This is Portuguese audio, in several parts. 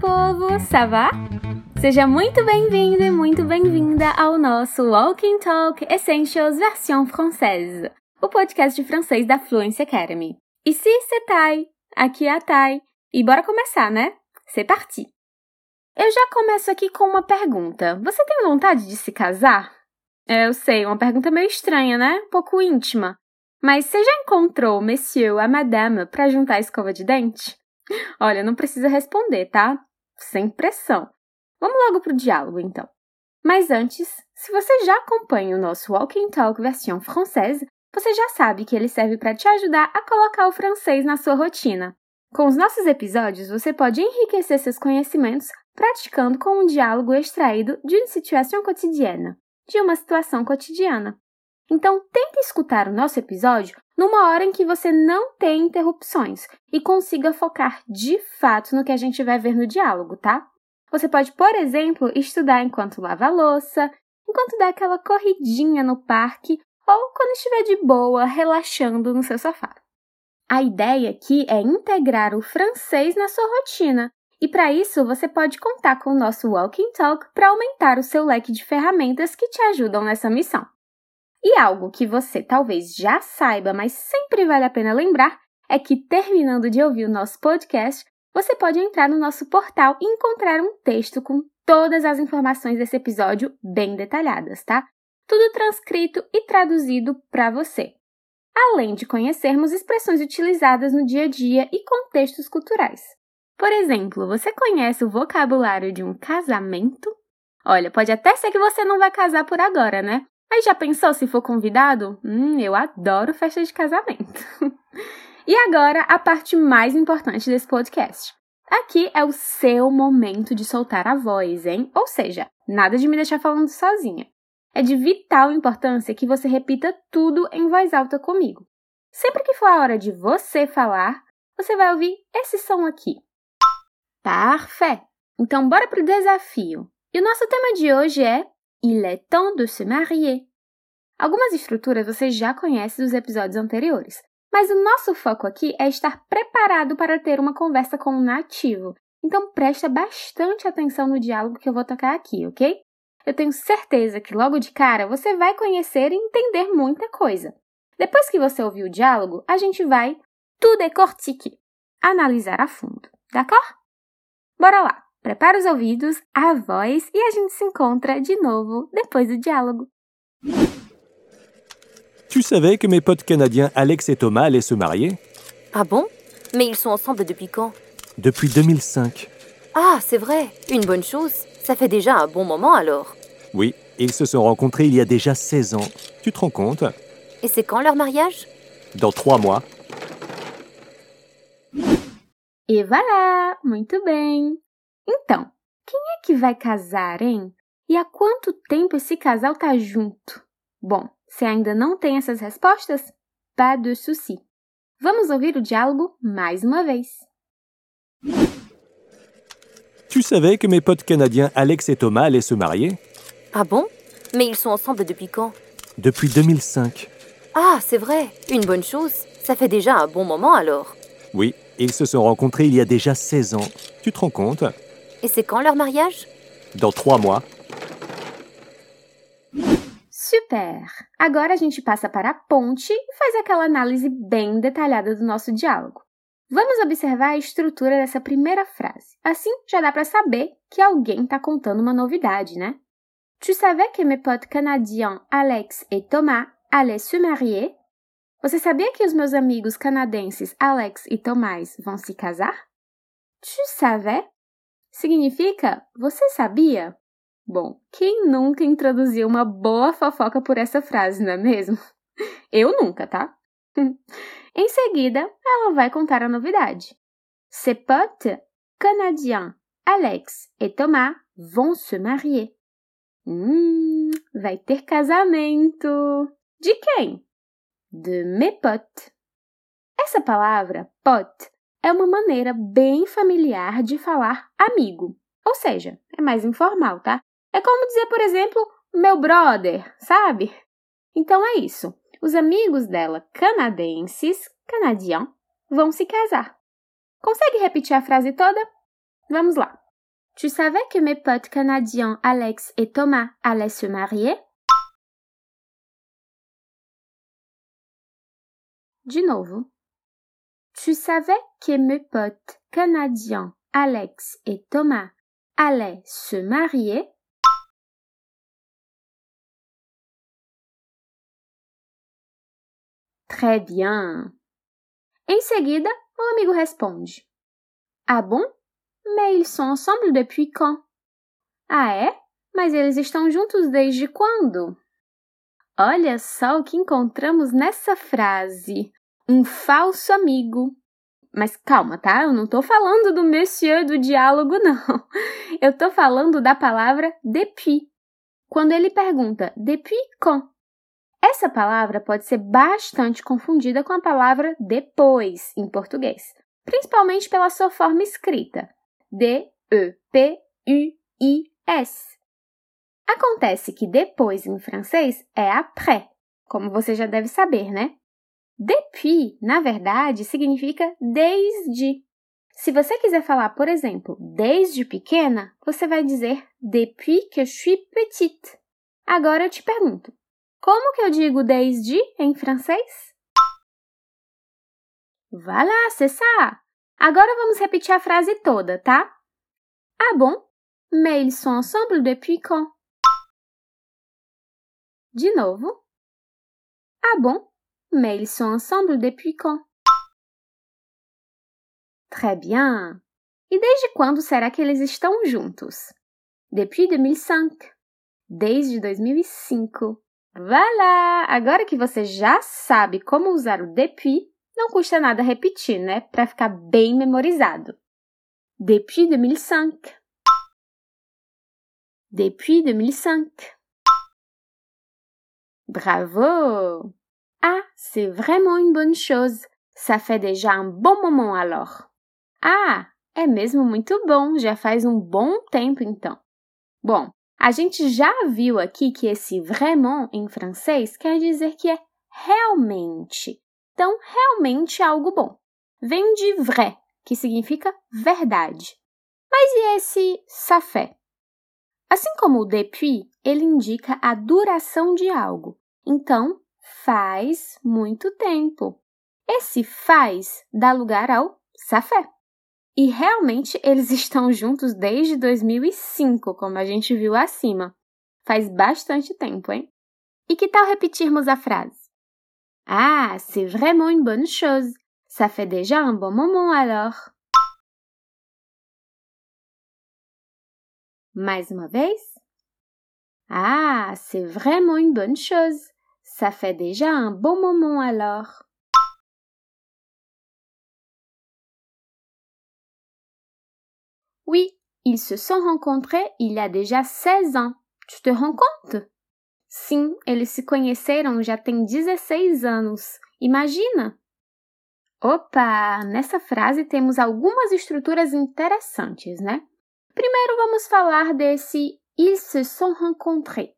povo! Ça va? Seja muito bem-vindo e muito bem-vinda ao nosso Walking Talk Essentials versão française, o podcast de francês da Fluency Academy. Ici c'est Tai, aqui é a Tai, e bora começar, né? C'est parti! Eu já começo aqui com uma pergunta. Você tem vontade de se casar? É, eu sei, uma pergunta meio estranha, né? Um pouco íntima. Mas você já encontrou monsieur a madame para juntar a escova de dente? Olha, não precisa responder, tá? Sem pressão. Vamos logo pro diálogo, então. Mas antes, se você já acompanha o nosso Walking Talk versão francesa, você já sabe que ele serve para te ajudar a colocar o francês na sua rotina. Com os nossos episódios, você pode enriquecer seus conhecimentos praticando com um diálogo extraído de uma situação cotidiana, de uma situação cotidiana. Então, tente escutar o nosso episódio numa hora em que você não tem interrupções e consiga focar de fato no que a gente vai ver no diálogo, tá? Você pode, por exemplo, estudar enquanto lava a louça, enquanto dá aquela corridinha no parque ou quando estiver de boa, relaxando no seu sofá. A ideia aqui é integrar o francês na sua rotina, e para isso você pode contar com o nosso Walking Talk para aumentar o seu leque de ferramentas que te ajudam nessa missão. E algo que você talvez já saiba, mas sempre vale a pena lembrar, é que terminando de ouvir o nosso podcast, você pode entrar no nosso portal e encontrar um texto com todas as informações desse episódio bem detalhadas, tá? Tudo transcrito e traduzido para você. Além de conhecermos expressões utilizadas no dia a dia e contextos culturais. Por exemplo, você conhece o vocabulário de um casamento? Olha, pode até ser que você não vai casar por agora, né? Mas já pensou se for convidado? Hum, eu adoro festa de casamento. e agora, a parte mais importante desse podcast. Aqui é o seu momento de soltar a voz, hein? Ou seja, nada de me deixar falando sozinha. É de vital importância que você repita tudo em voz alta comigo. Sempre que for a hora de você falar, você vai ouvir esse som aqui. Parfait! Então, bora pro desafio. E o nosso tema de hoje é Il est temps de se marier. Algumas estruturas você já conhece dos episódios anteriores, mas o nosso foco aqui é estar preparado para ter uma conversa com um nativo. Então presta bastante atenção no diálogo que eu vou tocar aqui, ok? Eu tenho certeza que logo de cara você vai conhecer e entender muita coisa. Depois que você ouvir o diálogo, a gente vai tudo décortiquer, analisar a fundo, d'accord? Bora lá! Prepara os ouvidos, a voz e a gente se encontra de novo depois do diálogo. Tu savais que mes potes canadiens Alex et Thomas allaient se marier? Ah bon? Mais ils sont ensemble depuis quand? Depuis 2005. Ah, c'est vrai, une bonne chose. Ça fait déjà un bon moment alors. Oui, ils se sont rencontrés il y a déjà 16 ans. Tu te rends compte? Et c'est quand leur mariage? Dans trois mois. E voilà! Muito bem! Então, quem é que vai casar, hein? E há quanto tempo esse casal tá junto? Bom, se ainda não tem essas respostas, pas de souci. Vamos ouvir o diálogo mais uma vez. Tu savais que mes potes canadiens Alex et Thomas allaient se marier? Ah bon? Mais ils sont ensemble depuis quand? Depuis 2005. Ah, c'est vrai, une bonne chose. Ça fait déjà un bon moment alors. Oui, ils se sont rencontrés il y a déjà 16 ans. Tu te rends compte? Et c'est quand leur mariage Dans trois mois. Super! Agora a gente passa para a ponte e faz aquela análise bem detalhada do nosso diálogo. Vamos observar a estrutura dessa primeira frase. Assim já dá para saber que alguém está contando uma novidade, né? Tu savais que mes potes canadiens Alex et Thomas allaient se marier? Você sabia que os meus amigos canadenses Alex e Tomás vão se casar? Tu savais? Significa você sabia? Bom, quem nunca introduziu uma boa fofoca por essa frase, não é mesmo? Eu nunca, tá? em seguida, ela vai contar a novidade. Ses potes canadiens Alex et Thomas vont se marier. Hum, vai ter casamento. De quem? De mes potes. Essa palavra, pote, é uma maneira bem familiar de falar amigo. Ou seja, é mais informal, tá? É como dizer, por exemplo, meu brother, sabe? Então é isso. Os amigos dela, canadenses, canadiens, vão se casar. Consegue repetir a frase toda? Vamos lá. Tu savais que mes potes canadiens Alex et Thomas allaient se marier? De novo. Tu savais que mes potes canadiens Alex et Thomas allaient se marier? Très bien. Em seguida, o amigo responde: Ah bom? Mais ils sont ensemble depuis quand? Ah é? Mas eles estão juntos desde quando? Olha só o que encontramos nessa frase. Um falso amigo. Mas calma, tá? Eu não tô falando do monsieur do diálogo, não. Eu tô falando da palavra depuis. Quando ele pergunta depuis quand? Essa palavra pode ser bastante confundida com a palavra depois em português, principalmente pela sua forma escrita. D-E-P-U-I-S. Acontece que depois em francês é après, como você já deve saber, né? Depuis, na verdade, significa desde. Se você quiser falar, por exemplo, desde pequena, você vai dizer depuis que je suis petite. Agora eu te pergunto, como que eu digo desde em francês? Voilà, c'est ça! Agora vamos repetir a frase toda, tá? Ah bon? Mais ils sont ensemble depuis quand? De novo. Ah bon? Mais ils sont ensemble depuis quand? Très bien. E desde quando será que eles estão juntos? Depuis 2005. Desde 2005. Voilà! Agora que você já sabe como usar o depuis, não custa nada repetir, né? Para ficar bem memorizado. Depuis 2005. Depuis 2005. Bravo! Ah, c'est vraiment une bonne chose. Ça fait déjà un bon moment alors. Ah, é mesmo muito bom, já faz um bom tempo então. Bom, a gente já viu aqui que esse vraiment em francês quer dizer que é realmente. Então, realmente é algo bom. Vem de vrai, que significa verdade. Mas e esse ça fait? Assim como o depuis, ele indica a duração de algo. Então, faz muito tempo. Esse faz dá lugar ao fait. E realmente eles estão juntos desde 2005, como a gente viu acima. Faz bastante tempo, hein? E que tal repetirmos a frase? Ah, c'est vraiment une bonne chose. Ça fait déjà un bon moment alors. Mais uma vez? Ah, c'est vraiment une bonne chose. Ça fait déjà un bon moment alors. Oui, ils se sont rencontrés il y a déjà 16 ans. Tu te rends compte? Sim, eles se conheceram já tem 16 anos. Imagina! Opa! Nessa frase temos algumas estruturas interessantes, né? Primeiro vamos falar desse ils se sont rencontrés.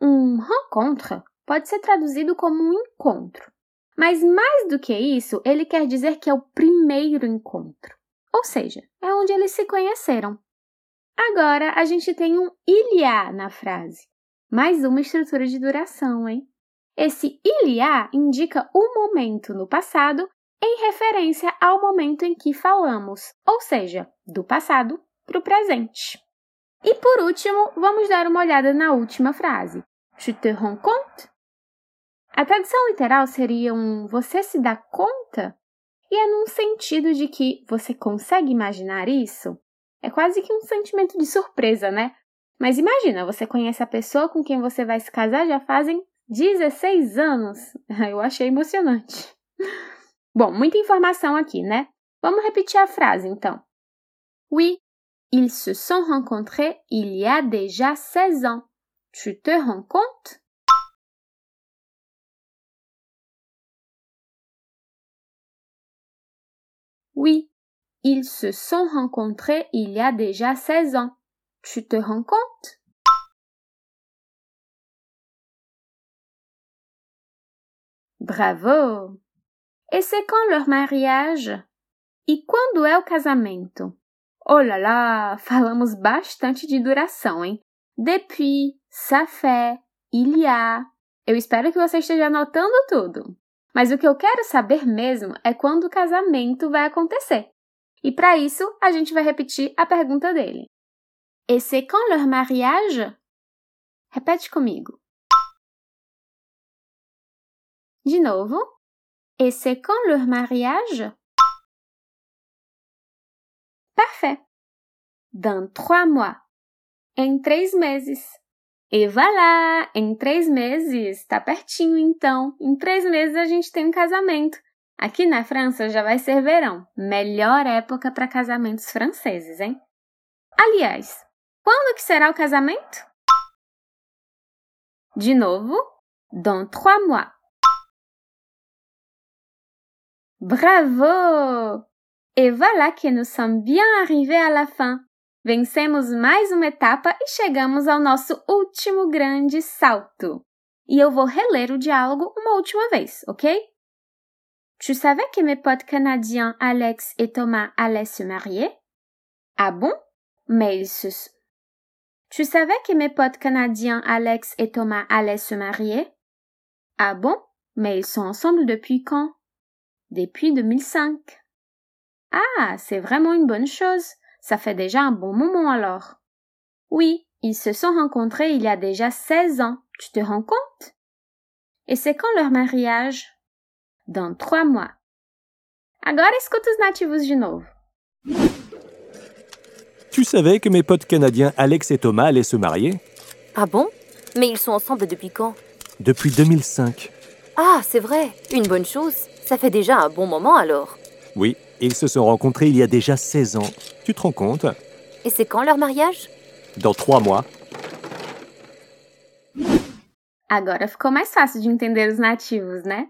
Um rencontre pode ser traduzido como um encontro. Mas mais do que isso, ele quer dizer que é o primeiro encontro. Ou seja, é onde eles se conheceram. Agora a gente tem um il y a na frase. Mais uma estrutura de duração, hein? Esse il y a indica o momento no passado em referência ao momento em que falamos, ou seja, do passado para o presente. E por último, vamos dar uma olhada na última frase. Tu te rends compte? A tradução literal seria um você se dá conta? E é num sentido de que você consegue imaginar isso? É quase que um sentimento de surpresa, né? Mas imagina, você conhece a pessoa com quem você vai se casar já fazem 16 anos. Eu achei emocionante. Bom, muita informação aqui, né? Vamos repetir a frase então. Oui, ils se sont rencontrés il y a déjà 16 ans. Tu te rends compte? Oui, ils se sont rencontrés il y a déjà 16 ans. Tu te rends compte? Bravo! E c'est quand leur mariage? E quando é o casamento? Oh là là, falamos bastante de duração, hein? Depuis, ça fait, il y a. Eu espero que você esteja anotando tudo. Mas o que eu quero saber mesmo é quando o casamento vai acontecer. E para isso, a gente vai repetir a pergunta dele. Et c'est quand leur mariage? Repete comigo. De novo. Et c'est quand leur mariage? Parfait. Dans trois mois. Em três meses. E voilà! Em três meses. Tá pertinho, então. Em três meses a gente tem um casamento. Aqui na França já vai ser verão. Melhor época para casamentos franceses, hein? Aliás, quando que será o casamento? De novo, dans trois mois. Bravo! Et voilà que nous sommes bien arrivés à la fin. Vencemos mais uma etapa e chegamos ao nosso último grande salto. E eu vou reler o diálogo uma última vez, ok? Tu savais que mes potes canadiens Alex et Thomas allaient se marier? Ah bon? Mais ils se... Tu savais que mes potes canadiens Alex et Thomas allaient se marier? Ah bon? Mais ils sont ensemble depuis quand? Depuis 2005. Ah, c'est vraiment une bonne chose. Ça fait déjà un bon moment alors. Oui, ils se sont rencontrés il y a déjà 16 ans. Tu te rends compte? Et c'est quand leur mariage? Dans trois mois. Agora escuta os nativos de novo. Tu savais que mes potes canadiens Alex et Thomas allaient se marier? Ah bon? Mais ils sont ensemble depuis quand? Depuis 2005. Ah, c'est vrai. Une bonne chose. Ça fait déjà un bon moment alors. Oui, ils se sont rencontrés il y a déjà 16 ans. Tu te rends compte? Et c'est quand leur mariage? Dans trois mois. Agora ficou mais fácil de entender os nativos, né?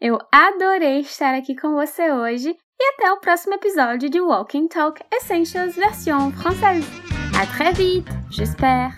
Eu adorei estar aqui com você hoje e até o próximo episódio de Walking Talk Essentials version française. À très vite, j'espère.